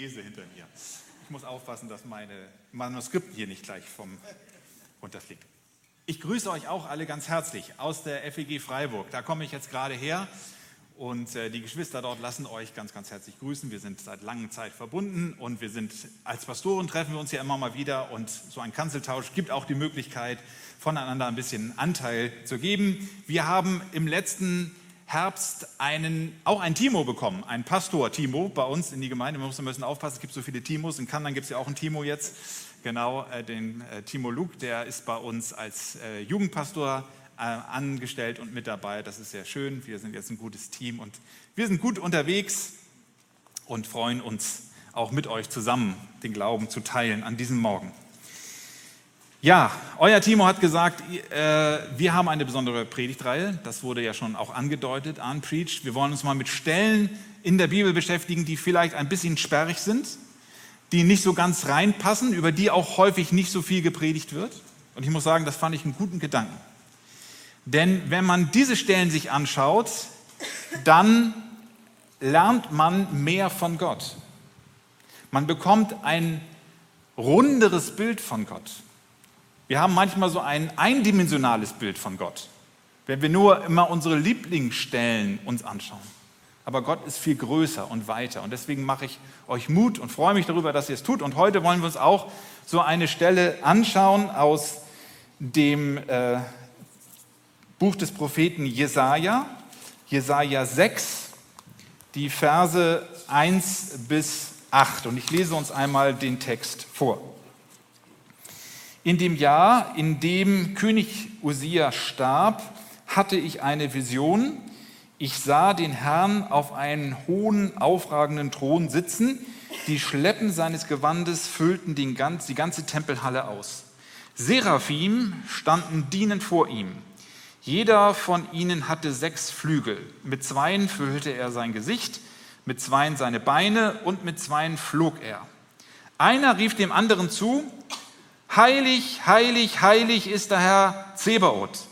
lese hinter mir. Ich muss aufpassen, dass meine Manuskripten hier nicht gleich vom runterfliegt. Ich grüße euch auch alle ganz herzlich aus der FEG Freiburg. Da komme ich jetzt gerade her und äh, die Geschwister dort lassen euch ganz, ganz herzlich grüßen. Wir sind seit langer Zeit verbunden und wir sind als Pastoren treffen wir uns ja immer mal wieder und so ein Kanzeltausch gibt auch die Möglichkeit, voneinander ein bisschen Anteil zu geben. Wir haben im letzten Herbst einen, auch ein Timo bekommen, ein Pastor Timo bei uns in die Gemeinde. Wir müssen ein bisschen aufpassen, es gibt so viele Timos. In Kanada gibt es ja auch einen Timo jetzt. Genau, äh, den äh, Timo Luke, der ist bei uns als äh, Jugendpastor äh, angestellt und mit dabei. Das ist sehr schön. Wir sind jetzt ein gutes Team und wir sind gut unterwegs und freuen uns auch mit euch zusammen den Glauben zu teilen an diesem Morgen. Ja, euer Timo hat gesagt, äh, wir haben eine besondere Predigtreihe. Das wurde ja schon auch angedeutet, Unpreached. Wir wollen uns mal mit Stellen in der Bibel beschäftigen, die vielleicht ein bisschen sperrig sind, die nicht so ganz reinpassen, über die auch häufig nicht so viel gepredigt wird. Und ich muss sagen, das fand ich einen guten Gedanken. Denn wenn man diese Stellen sich anschaut, dann lernt man mehr von Gott. Man bekommt ein runderes Bild von Gott. Wir haben manchmal so ein eindimensionales Bild von Gott, wenn wir nur immer unsere Lieblingsstellen uns anschauen. Aber Gott ist viel größer und weiter. Und deswegen mache ich euch Mut und freue mich darüber, dass ihr es tut. Und heute wollen wir uns auch so eine Stelle anschauen aus dem äh, Buch des Propheten Jesaja, Jesaja 6, die Verse 1 bis 8. Und ich lese uns einmal den Text vor. In dem Jahr, in dem König Usia starb, hatte ich eine Vision. Ich sah den Herrn auf einen hohen, aufragenden Thron sitzen. Die Schleppen seines Gewandes füllten den ganz, die ganze Tempelhalle aus. Seraphim standen dienend vor ihm. Jeder von ihnen hatte sechs Flügel. Mit zweien füllte er sein Gesicht, mit zweien seine Beine und mit zweien flog er. Einer rief dem anderen zu, Heilig, heilig, heilig ist der Herr Zebaoth.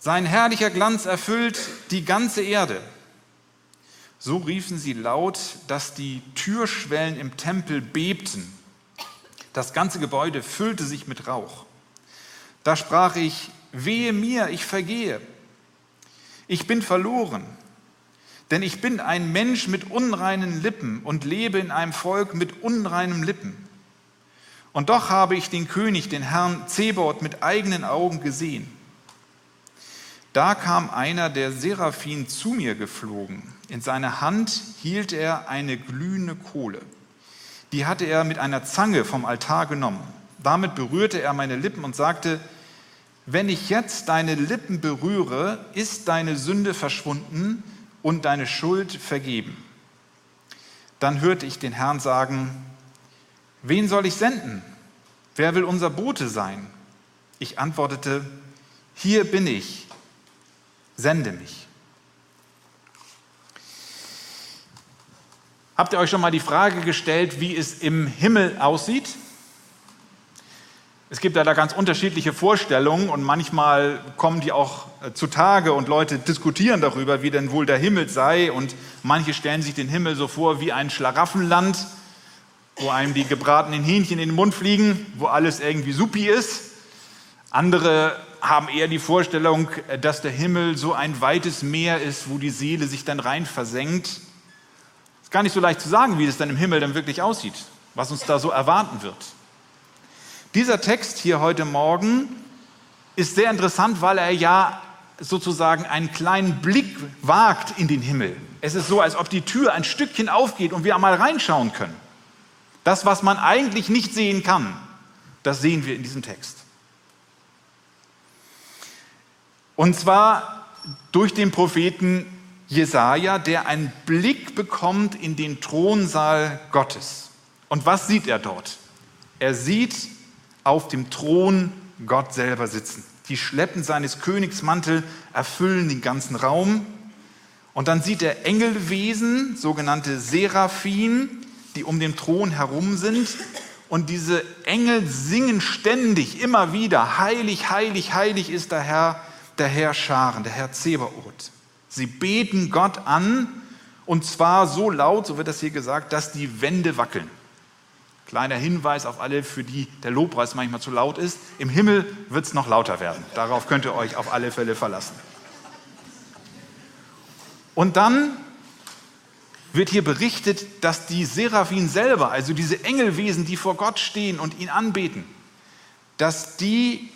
Sein herrlicher Glanz erfüllt die ganze Erde. So riefen sie laut, dass die Türschwellen im Tempel bebten. Das ganze Gebäude füllte sich mit Rauch. Da sprach ich, wehe mir, ich vergehe. Ich bin verloren, denn ich bin ein Mensch mit unreinen Lippen und lebe in einem Volk mit unreinen Lippen. Und doch habe ich den König, den Herrn Zebot, mit eigenen Augen gesehen. Da kam einer der Seraphim zu mir geflogen. In seiner Hand hielt er eine glühende Kohle. Die hatte er mit einer Zange vom Altar genommen. Damit berührte er meine Lippen und sagte, wenn ich jetzt deine Lippen berühre, ist deine Sünde verschwunden und deine Schuld vergeben. Dann hörte ich den Herrn sagen, Wen soll ich senden? Wer will unser Bote sein? Ich antwortete, hier bin ich, sende mich. Habt ihr euch schon mal die Frage gestellt, wie es im Himmel aussieht? Es gibt ja da ganz unterschiedliche Vorstellungen und manchmal kommen die auch äh, zutage und Leute diskutieren darüber, wie denn wohl der Himmel sei und manche stellen sich den Himmel so vor wie ein Schlaraffenland wo einem die gebratenen Hähnchen in den Mund fliegen, wo alles irgendwie supi ist. Andere haben eher die Vorstellung, dass der Himmel so ein weites Meer ist, wo die Seele sich dann rein versenkt. Ist gar nicht so leicht zu sagen, wie es dann im Himmel dann wirklich aussieht, was uns da so erwarten wird. Dieser Text hier heute Morgen ist sehr interessant, weil er ja sozusagen einen kleinen Blick wagt in den Himmel. Es ist so, als ob die Tür ein Stückchen aufgeht und wir einmal reinschauen können. Das, was man eigentlich nicht sehen kann, das sehen wir in diesem Text. Und zwar durch den Propheten Jesaja, der einen Blick bekommt in den Thronsaal Gottes. Und was sieht er dort? Er sieht auf dem Thron Gott selber sitzen. Die Schleppen seines Königsmantel erfüllen den ganzen Raum. Und dann sieht er Engelwesen, sogenannte Seraphim, die um den Thron herum sind. Und diese Engel singen ständig, immer wieder, heilig, heilig, heilig ist der Herr, der Herr Scharen, der Herr Zebaoth. Sie beten Gott an Und zwar so laut, so wird das hier gesagt, dass die Wände wackeln. Kleiner Hinweis auf alle, für die der Lobpreis manchmal zu laut ist. Im Himmel wird es noch lauter werden. Darauf könnt ihr euch auf alle Fälle verlassen. Und dann wird hier berichtet, dass die Seraphim selber, also diese Engelwesen, die vor Gott stehen und ihn anbeten, dass die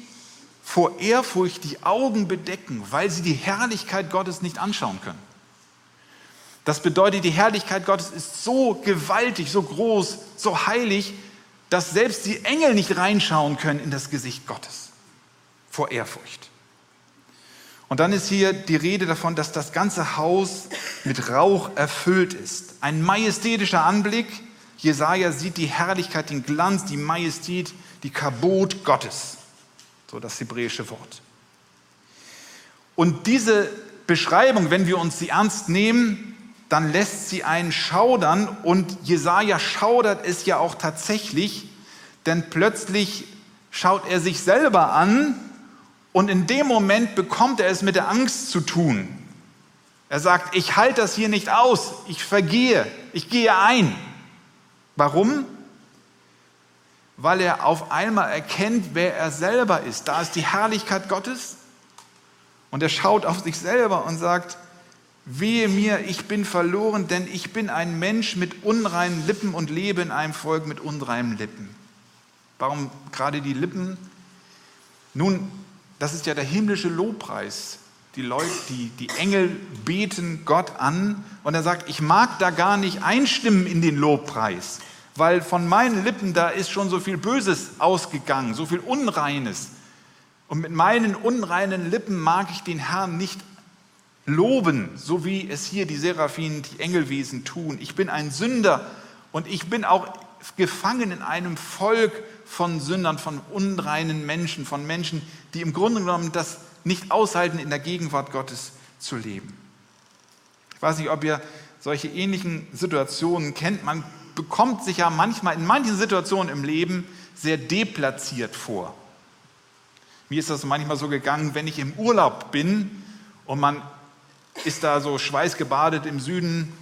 vor Ehrfurcht die Augen bedecken, weil sie die Herrlichkeit Gottes nicht anschauen können. Das bedeutet, die Herrlichkeit Gottes ist so gewaltig, so groß, so heilig, dass selbst die Engel nicht reinschauen können in das Gesicht Gottes vor Ehrfurcht. Und dann ist hier die Rede davon, dass das ganze Haus mit Rauch erfüllt ist. Ein majestätischer Anblick. Jesaja sieht die Herrlichkeit, den Glanz, die Majestät, die Kabot Gottes. So das hebräische Wort. Und diese Beschreibung, wenn wir uns sie ernst nehmen, dann lässt sie einen schaudern und Jesaja schaudert es ja auch tatsächlich, denn plötzlich schaut er sich selber an und in dem Moment bekommt er es mit der Angst zu tun. Er sagt, ich halte das hier nicht aus, ich vergehe, ich gehe ein. Warum? Weil er auf einmal erkennt, wer er selber ist. Da ist die Herrlichkeit Gottes und er schaut auf sich selber und sagt, Wehe mir, ich bin verloren, denn ich bin ein Mensch mit unreinen Lippen und lebe in einem Volk mit unreinen Lippen. Warum gerade die Lippen? Nun, das ist ja der himmlische Lobpreis. Die Leute, die, die Engel beten Gott an und er sagt, ich mag da gar nicht einstimmen in den Lobpreis, weil von meinen Lippen da ist schon so viel Böses ausgegangen, so viel Unreines. Und mit meinen unreinen Lippen mag ich den Herrn nicht loben, so wie es hier die Seraphinen, die Engelwesen tun. Ich bin ein Sünder und ich bin auch gefangen in einem Volk von Sündern, von unreinen Menschen, von Menschen, die im Grunde genommen das nicht aushalten, in der Gegenwart Gottes zu leben. Ich weiß nicht, ob ihr solche ähnlichen Situationen kennt. Man bekommt sich ja manchmal in manchen Situationen im Leben sehr deplatziert vor. Mir ist das manchmal so gegangen, wenn ich im Urlaub bin und man ist da so schweißgebadet im Süden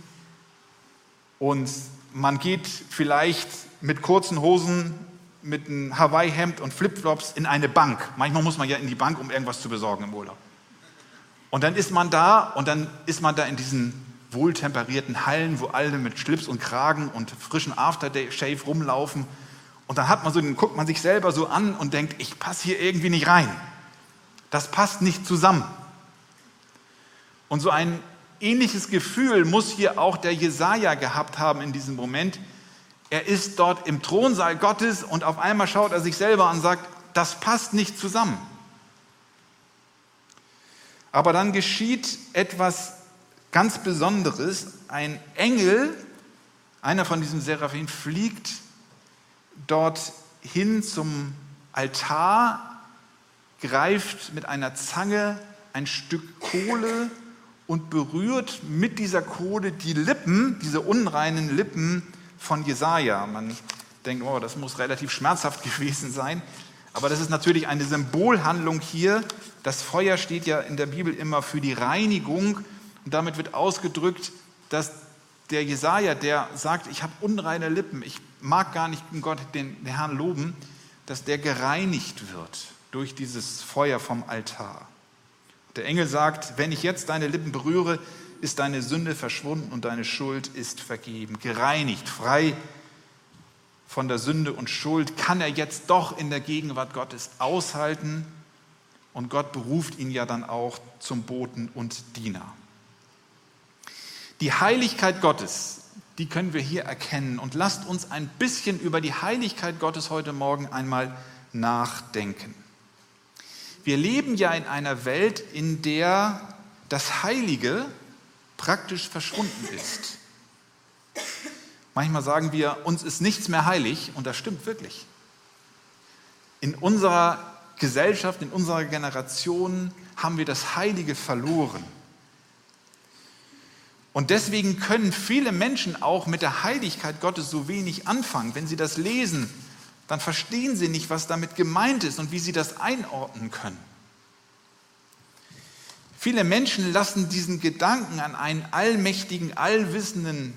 und man geht vielleicht mit kurzen Hosen, mit einem Hawaii-Hemd und Flipflops in eine Bank. Manchmal muss man ja in die Bank, um irgendwas zu besorgen im Urlaub. Und dann ist man da und dann ist man da in diesen wohltemperierten Hallen, wo alle mit Schlips und Kragen und frischen Aftershave rumlaufen. Und dann hat man so, dann guckt man sich selber so an und denkt, ich passe hier irgendwie nicht rein. Das passt nicht zusammen. Und so ein ähnliches Gefühl muss hier auch der Jesaja gehabt haben in diesem Moment. Er ist dort im Thronsaal Gottes und auf einmal schaut er sich selber an und sagt, das passt nicht zusammen. Aber dann geschieht etwas ganz Besonderes. Ein Engel, einer von diesen Seraphim, fliegt dort hin zum Altar, greift mit einer Zange ein Stück Kohle und berührt mit dieser Kohle die Lippen, diese unreinen Lippen von Jesaja. Man denkt, oh, das muss relativ schmerzhaft gewesen sein. Aber das ist natürlich eine Symbolhandlung hier. Das Feuer steht ja in der Bibel immer für die Reinigung. Und damit wird ausgedrückt, dass der Jesaja, der sagt, ich habe unreine Lippen, ich mag gar nicht Gott, den, den Herrn loben, dass der gereinigt wird durch dieses Feuer vom Altar. Der Engel sagt, wenn ich jetzt deine Lippen berühre, ist deine Sünde verschwunden und deine Schuld ist vergeben. Gereinigt, frei von der Sünde und Schuld kann er jetzt doch in der Gegenwart Gottes aushalten. Und Gott beruft ihn ja dann auch zum Boten und Diener. Die Heiligkeit Gottes, die können wir hier erkennen. Und lasst uns ein bisschen über die Heiligkeit Gottes heute Morgen einmal nachdenken. Wir leben ja in einer Welt, in der das Heilige praktisch verschwunden ist. Manchmal sagen wir, uns ist nichts mehr heilig und das stimmt wirklich. In unserer Gesellschaft, in unserer Generation haben wir das Heilige verloren. Und deswegen können viele Menschen auch mit der Heiligkeit Gottes so wenig anfangen. Wenn sie das lesen, dann verstehen sie nicht, was damit gemeint ist und wie sie das einordnen können. Viele Menschen lassen diesen Gedanken an einen allmächtigen, allwissenden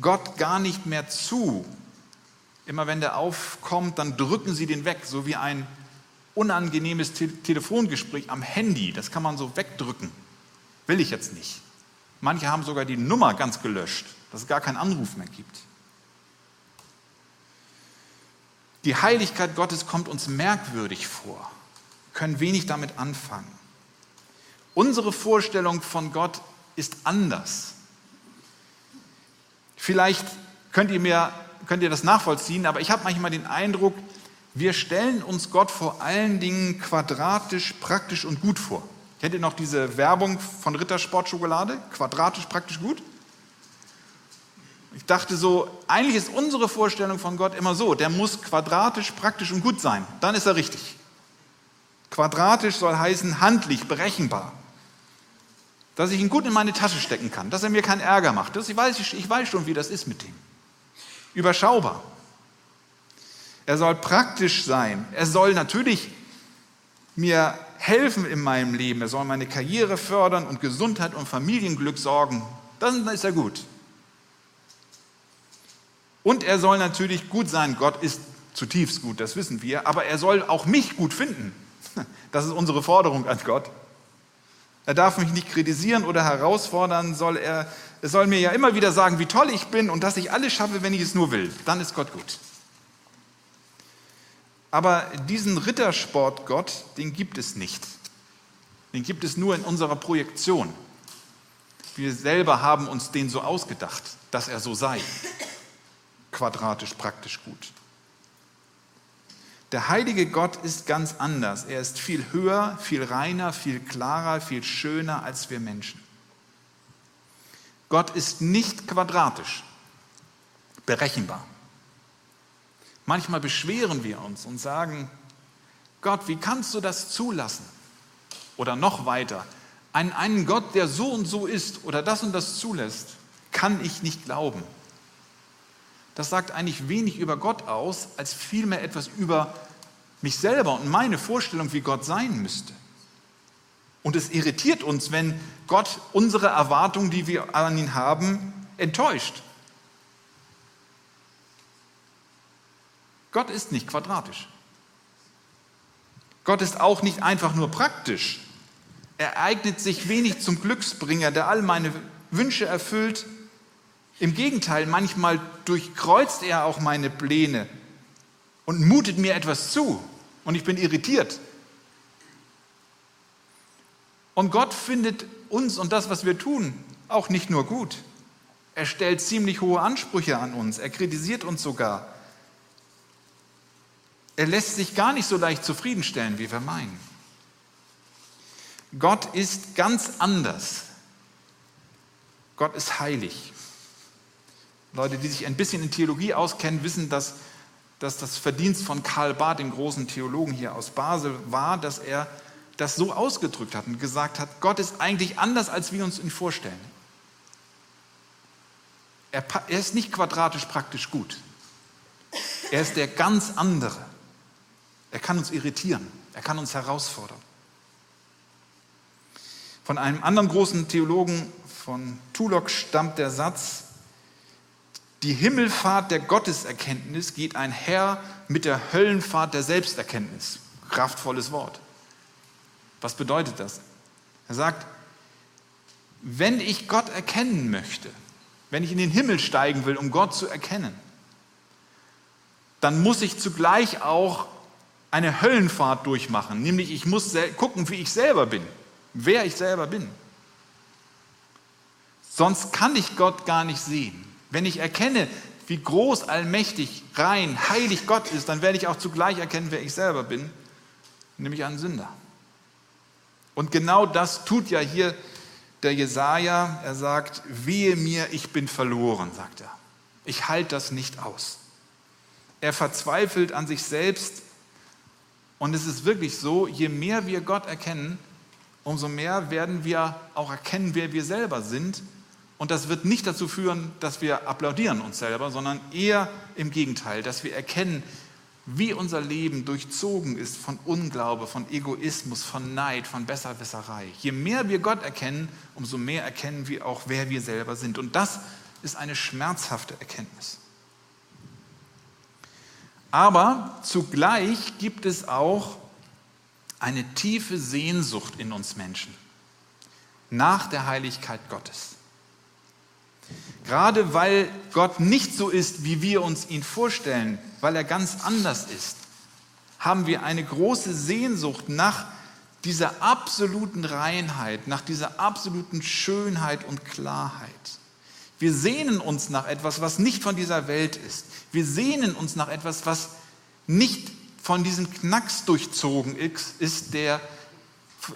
Gott gar nicht mehr zu. Immer wenn der aufkommt, dann drücken sie den weg, so wie ein unangenehmes Te Telefongespräch am Handy. Das kann man so wegdrücken. Will ich jetzt nicht. Manche haben sogar die Nummer ganz gelöscht, dass es gar keinen Anruf mehr gibt. Die Heiligkeit Gottes kommt uns merkwürdig vor. Können wenig damit anfangen. Unsere Vorstellung von Gott ist anders. Vielleicht könnt ihr, mir, könnt ihr das nachvollziehen, aber ich habe manchmal den Eindruck, wir stellen uns Gott vor allen Dingen quadratisch, praktisch und gut vor. Kennt ihr noch diese Werbung von Rittersportschokolade? Quadratisch, praktisch, gut? Ich dachte so, eigentlich ist unsere Vorstellung von Gott immer so, der muss quadratisch, praktisch und gut sein. Dann ist er richtig. Quadratisch soll heißen handlich, berechenbar. Dass ich ihn gut in meine Tasche stecken kann, dass er mir keinen Ärger macht. Das, ich, weiß, ich weiß schon, wie das ist mit ihm. Überschaubar. Er soll praktisch sein. Er soll natürlich mir helfen in meinem Leben. Er soll meine Karriere fördern und Gesundheit und Familienglück sorgen. Dann ist er gut. Und er soll natürlich gut sein. Gott ist zutiefst gut, das wissen wir. Aber er soll auch mich gut finden. Das ist unsere Forderung an Gott. Er darf mich nicht kritisieren oder herausfordern, soll er, er soll mir ja immer wieder sagen, wie toll ich bin und dass ich alles schaffe, wenn ich es nur will. Dann ist Gott gut. Aber diesen Rittersportgott, den gibt es nicht. Den gibt es nur in unserer Projektion. Wir selber haben uns den so ausgedacht, dass er so sei quadratisch praktisch gut. Der heilige Gott ist ganz anders. Er ist viel höher, viel reiner, viel klarer, viel schöner als wir Menschen. Gott ist nicht quadratisch, berechenbar. Manchmal beschweren wir uns und sagen, Gott, wie kannst du das zulassen? Oder noch weiter, einen, einen Gott, der so und so ist oder das und das zulässt, kann ich nicht glauben das sagt eigentlich wenig über Gott aus, als vielmehr etwas über mich selber und meine Vorstellung, wie Gott sein müsste. Und es irritiert uns, wenn Gott unsere Erwartungen, die wir an ihn haben, enttäuscht. Gott ist nicht quadratisch. Gott ist auch nicht einfach nur praktisch. Er eignet sich wenig zum Glücksbringer, der all meine Wünsche erfüllt im Gegenteil, manchmal durchkreuzt er auch meine Pläne und mutet mir etwas zu und ich bin irritiert. Und Gott findet uns und das, was wir tun, auch nicht nur gut. Er stellt ziemlich hohe Ansprüche an uns, er kritisiert uns sogar. Er lässt sich gar nicht so leicht zufriedenstellen, wie wir meinen. Gott ist ganz anders. Gott ist heilig. Leute, die sich ein bisschen in Theologie auskennen, wissen, dass, dass das Verdienst von Karl Barth, dem großen Theologen hier aus Basel, war, dass er das so ausgedrückt hat und gesagt hat, Gott ist eigentlich anders, als wir uns ihn vorstellen. Er, er ist nicht quadratisch praktisch gut. Er ist der ganz andere. Er kann uns irritieren. Er kann uns herausfordern. Von einem anderen großen Theologen, von Tulok, stammt der Satz, die Himmelfahrt der Gotteserkenntnis geht einher mit der Höllenfahrt der Selbsterkenntnis. Kraftvolles Wort. Was bedeutet das? Er sagt, wenn ich Gott erkennen möchte, wenn ich in den Himmel steigen will, um Gott zu erkennen, dann muss ich zugleich auch eine Höllenfahrt durchmachen, nämlich ich muss gucken, wie ich selber bin, wer ich selber bin. Sonst kann ich Gott gar nicht sehen. Wenn ich erkenne, wie groß, allmächtig, rein, heilig Gott ist, dann werde ich auch zugleich erkennen, wer ich selber bin, nämlich ein Sünder. Und genau das tut ja hier der Jesaja. Er sagt: Wehe mir, ich bin verloren, sagt er. Ich halte das nicht aus. Er verzweifelt an sich selbst. Und es ist wirklich so: Je mehr wir Gott erkennen, umso mehr werden wir auch erkennen, wer wir selber sind und das wird nicht dazu führen, dass wir applaudieren uns selber, sondern eher im Gegenteil, dass wir erkennen, wie unser Leben durchzogen ist von Unglaube, von Egoismus, von Neid, von Besserwisserei. Je mehr wir Gott erkennen, umso mehr erkennen wir auch, wer wir selber sind. Und das ist eine schmerzhafte Erkenntnis. Aber zugleich gibt es auch eine tiefe Sehnsucht in uns Menschen nach der Heiligkeit Gottes. Gerade weil Gott nicht so ist, wie wir uns ihn vorstellen, weil er ganz anders ist, haben wir eine große Sehnsucht nach dieser absoluten Reinheit, nach dieser absoluten Schönheit und Klarheit. Wir sehnen uns nach etwas, was nicht von dieser Welt ist. Wir sehnen uns nach etwas, was nicht von diesem Knacks durchzogen ist, der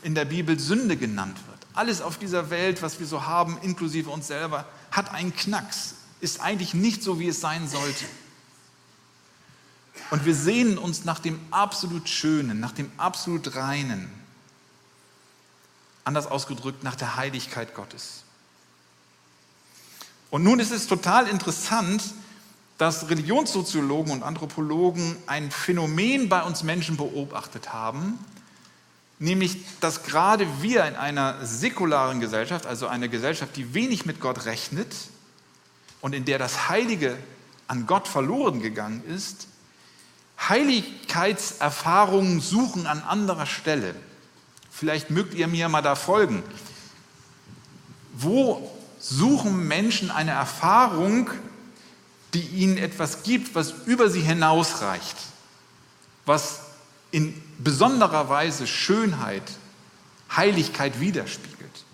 in der Bibel Sünde genannt wird. Alles auf dieser Welt, was wir so haben, inklusive uns selber, hat einen Knacks, ist eigentlich nicht so, wie es sein sollte. Und wir sehnen uns nach dem absolut Schönen, nach dem absolut Reinen. Anders ausgedrückt, nach der Heiligkeit Gottes. Und nun ist es total interessant, dass Religionssoziologen und Anthropologen ein Phänomen bei uns Menschen beobachtet haben, nämlich dass gerade wir in einer säkularen Gesellschaft, also einer Gesellschaft, die wenig mit Gott rechnet und in der das Heilige an Gott verloren gegangen ist, Heiligkeitserfahrungen suchen an anderer Stelle. Vielleicht mögt ihr mir mal da folgen. Wo suchen Menschen eine Erfahrung, die ihnen etwas gibt, was über sie hinausreicht, was in besonderer Weise Schönheit, Heiligkeit widerspiegelt.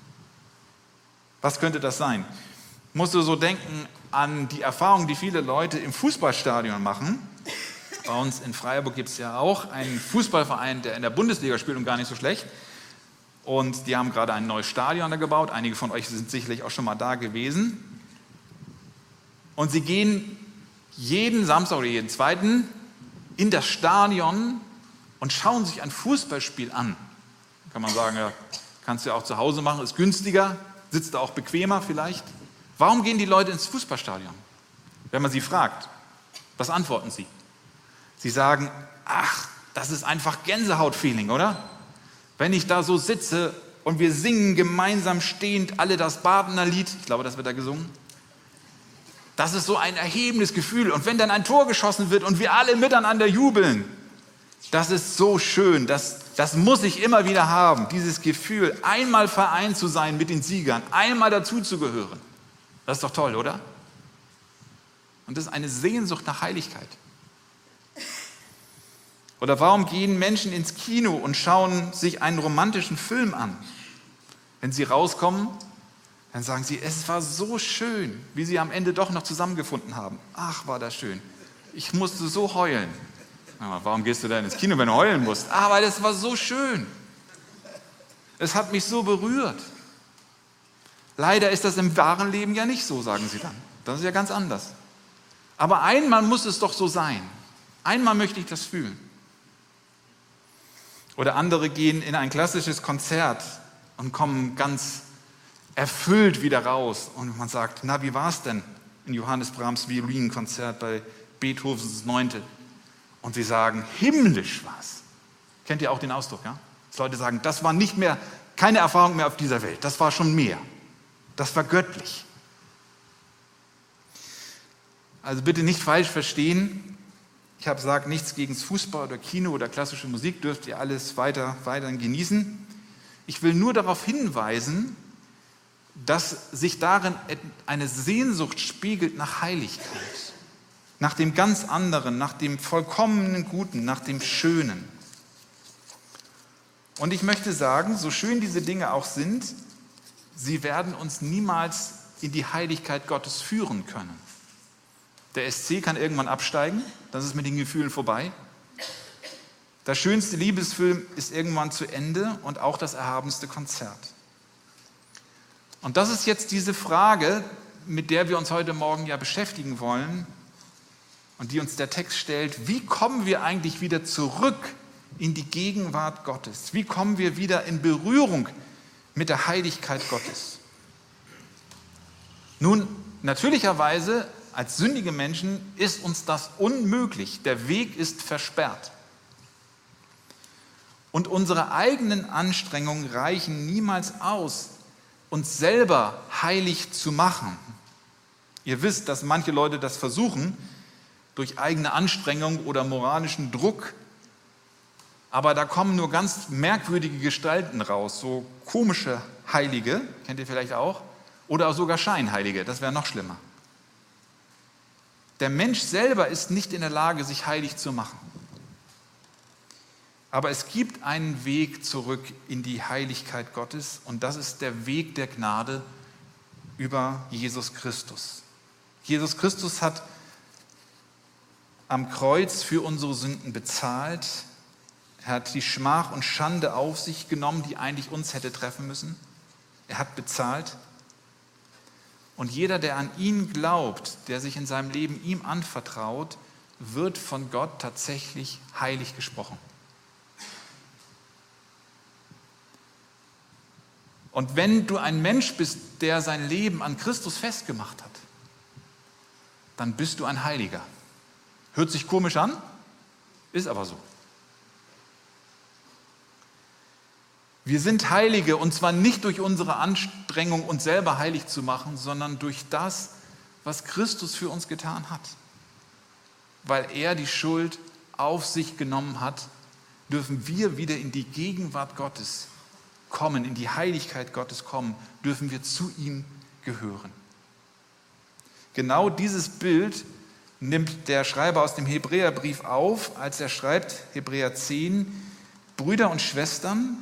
Was könnte das sein? Musst du so denken an die Erfahrung, die viele Leute im Fußballstadion machen. Bei uns in Freiburg gibt es ja auch einen Fußballverein, der in der Bundesliga spielt und gar nicht so schlecht. Und die haben gerade ein neues Stadion da gebaut. Einige von euch sind sicherlich auch schon mal da gewesen. Und sie gehen jeden Samstag oder jeden zweiten in das Stadion und schauen sich ein Fußballspiel an. Kann man sagen, ja, kannst du ja auch zu Hause machen, ist günstiger, sitzt da auch bequemer vielleicht. Warum gehen die Leute ins Fußballstadion? Wenn man sie fragt, was antworten sie? Sie sagen, ach, das ist einfach Gänsehautfeeling, oder? Wenn ich da so sitze und wir singen gemeinsam stehend alle das Badener Lied, ich glaube, das wird da gesungen, das ist so ein erhebendes Gefühl. Und wenn dann ein Tor geschossen wird und wir alle miteinander jubeln, das ist so schön, das, das muss ich immer wieder haben, dieses Gefühl, einmal vereint zu sein mit den Siegern, einmal dazuzugehören. Das ist doch toll, oder? Und das ist eine Sehnsucht nach Heiligkeit. Oder warum gehen Menschen ins Kino und schauen sich einen romantischen Film an? Wenn sie rauskommen, dann sagen sie, es war so schön, wie sie am Ende doch noch zusammengefunden haben. Ach, war das schön. Ich musste so heulen. Warum gehst du denn ins Kino, wenn du heulen musst? Aber das war so schön. Es hat mich so berührt. Leider ist das im wahren Leben ja nicht so, sagen sie dann. Das ist ja ganz anders. Aber einmal muss es doch so sein. Einmal möchte ich das fühlen. Oder andere gehen in ein klassisches Konzert und kommen ganz erfüllt wieder raus. Und man sagt, na, wie war es denn in Johannes Brahms Violinkonzert bei Beethovens Neunte? Und sie sagen, himmlisch was. Kennt ihr auch den Ausdruck, ja? Dass Leute sagen, das war nicht mehr, keine Erfahrung mehr auf dieser Welt, das war schon mehr. Das war göttlich. Also bitte nicht falsch verstehen. Ich habe gesagt, nichts gegen Fußball oder Kino oder klassische Musik dürft ihr alles weiter, weiter genießen. Ich will nur darauf hinweisen, dass sich darin eine Sehnsucht spiegelt nach Heiligkeit nach dem ganz anderen, nach dem vollkommenen Guten, nach dem Schönen. Und ich möchte sagen, so schön diese Dinge auch sind, sie werden uns niemals in die Heiligkeit Gottes führen können. Der SC kann irgendwann absteigen, das ist mit den Gefühlen vorbei. Der schönste Liebesfilm ist irgendwann zu Ende und auch das erhabenste Konzert. Und das ist jetzt diese Frage, mit der wir uns heute Morgen ja beschäftigen wollen und die uns der Text stellt, wie kommen wir eigentlich wieder zurück in die Gegenwart Gottes? Wie kommen wir wieder in Berührung mit der Heiligkeit Gottes? Nun, natürlicherweise als sündige Menschen ist uns das unmöglich. Der Weg ist versperrt. Und unsere eigenen Anstrengungen reichen niemals aus, uns selber heilig zu machen. Ihr wisst, dass manche Leute das versuchen, durch eigene Anstrengung oder moralischen Druck. Aber da kommen nur ganz merkwürdige Gestalten raus, so komische Heilige, kennt ihr vielleicht auch, oder sogar Scheinheilige, das wäre noch schlimmer. Der Mensch selber ist nicht in der Lage, sich heilig zu machen. Aber es gibt einen Weg zurück in die Heiligkeit Gottes und das ist der Weg der Gnade über Jesus Christus. Jesus Christus hat am Kreuz für unsere Sünden bezahlt. Er hat die Schmach und Schande auf sich genommen, die eigentlich uns hätte treffen müssen. Er hat bezahlt. Und jeder, der an ihn glaubt, der sich in seinem Leben ihm anvertraut, wird von Gott tatsächlich heilig gesprochen. Und wenn du ein Mensch bist, der sein Leben an Christus festgemacht hat, dann bist du ein Heiliger. Hört sich komisch an, ist aber so. Wir sind Heilige und zwar nicht durch unsere Anstrengung, uns selber heilig zu machen, sondern durch das, was Christus für uns getan hat. Weil er die Schuld auf sich genommen hat, dürfen wir wieder in die Gegenwart Gottes kommen, in die Heiligkeit Gottes kommen, dürfen wir zu ihm gehören. Genau dieses Bild nimmt der Schreiber aus dem Hebräerbrief auf, als er schreibt, Hebräer 10, Brüder und Schwestern,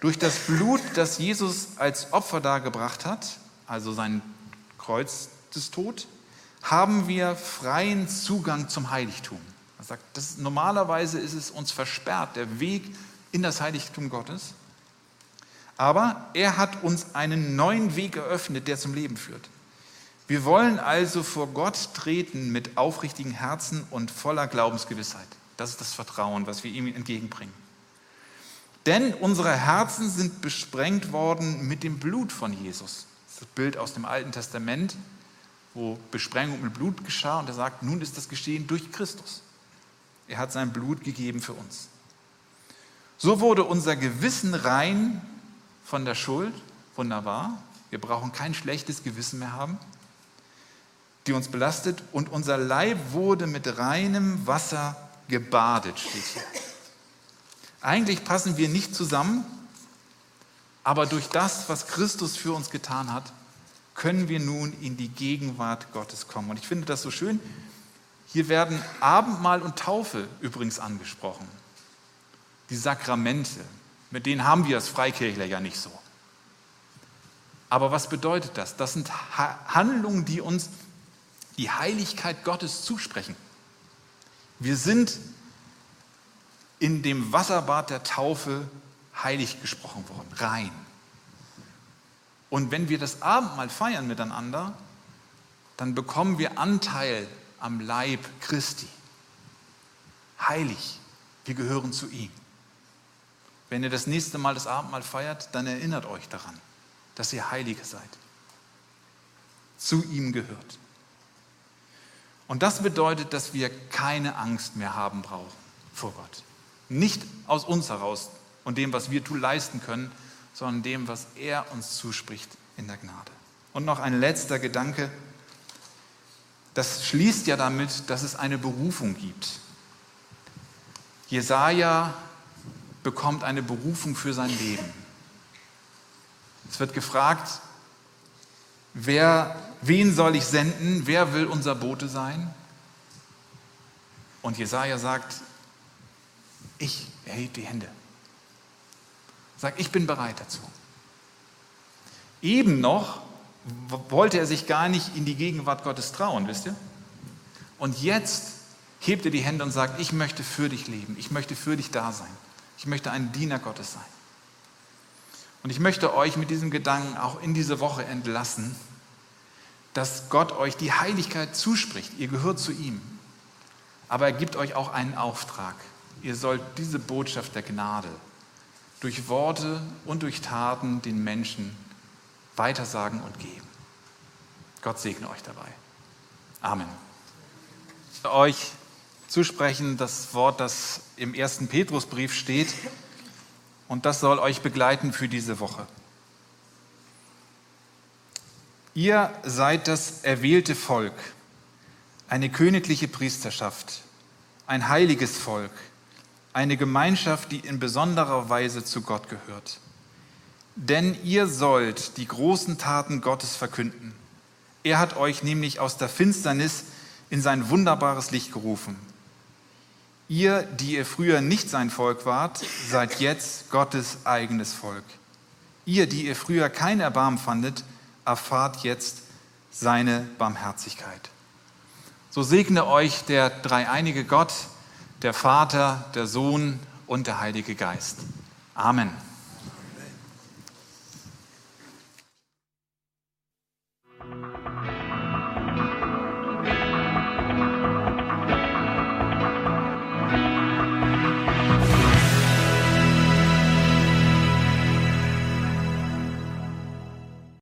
durch das Blut, das Jesus als Opfer dargebracht hat, also sein Kreuz des Tod, haben wir freien Zugang zum Heiligtum. Er sagt, das, normalerweise ist es uns versperrt, der Weg in das Heiligtum Gottes. Aber er hat uns einen neuen Weg eröffnet, der zum Leben führt. Wir wollen also vor Gott treten mit aufrichtigen Herzen und voller Glaubensgewissheit. Das ist das Vertrauen, was wir ihm entgegenbringen. Denn unsere Herzen sind besprengt worden mit dem Blut von Jesus. Das ist das Bild aus dem Alten Testament, wo Besprengung mit Blut geschah. Und er sagt, nun ist das geschehen durch Christus. Er hat sein Blut gegeben für uns. So wurde unser Gewissen rein von der Schuld, wunderbar. Wir brauchen kein schlechtes Gewissen mehr haben, die uns belastet. Und unser Leib wurde mit reinem Wasser gebadet, steht hier. Eigentlich passen wir nicht zusammen, aber durch das, was Christus für uns getan hat, können wir nun in die Gegenwart Gottes kommen. Und ich finde das so schön. Hier werden Abendmahl und Taufe übrigens angesprochen. Die Sakramente, mit denen haben wir als Freikirchler ja nicht so. Aber was bedeutet das? Das sind Handlungen, die uns die Heiligkeit Gottes zusprechen. Wir sind in dem Wasserbad der Taufe heilig gesprochen worden, rein. Und wenn wir das Abendmahl feiern miteinander, dann bekommen wir Anteil am Leib Christi. Heilig, wir gehören zu ihm. Wenn ihr das nächste Mal das Abendmahl feiert, dann erinnert euch daran, dass ihr Heilige seid. Zu ihm gehört. Und das bedeutet, dass wir keine Angst mehr haben brauchen vor Gott. Nicht aus uns heraus und dem, was wir tun, leisten können, sondern dem, was er uns zuspricht in der Gnade. Und noch ein letzter Gedanke. Das schließt ja damit, dass es eine Berufung gibt. Jesaja bekommt eine Berufung für sein Leben. Es wird gefragt, wer, wen soll ich senden? Wer will unser Bote sein? Und Jesaja sagt, ich erhebe die Hände. Sagt, ich bin bereit dazu. Eben noch wollte er sich gar nicht in die Gegenwart Gottes trauen, wisst ihr? Und jetzt hebt er die Hände und sagt, ich möchte für dich leben, ich möchte für dich da sein. Ich möchte ein Diener Gottes sein. Und ich möchte euch mit diesem Gedanken auch in diese Woche entlassen, dass Gott euch die Heiligkeit zuspricht. Ihr gehört zu ihm. Aber er gibt euch auch einen Auftrag. Ihr sollt diese Botschaft der Gnade durch Worte und durch Taten den Menschen weitersagen und geben. Gott segne euch dabei. Amen. Euch zusprechen das Wort, das im ersten Petrusbrief steht, und das soll euch begleiten für diese Woche. Ihr seid das erwählte Volk, eine königliche Priesterschaft, ein heiliges Volk, eine Gemeinschaft, die in besonderer Weise zu Gott gehört. Denn ihr sollt die großen Taten Gottes verkünden. Er hat euch nämlich aus der Finsternis in sein wunderbares Licht gerufen. Ihr, die ihr früher nicht sein Volk wart, seid jetzt Gottes eigenes Volk. Ihr, die ihr früher kein Erbarmen fandet, erfahrt jetzt seine Barmherzigkeit. So segne euch der dreieinige Gott, der Vater, der Sohn und der Heilige Geist. Amen.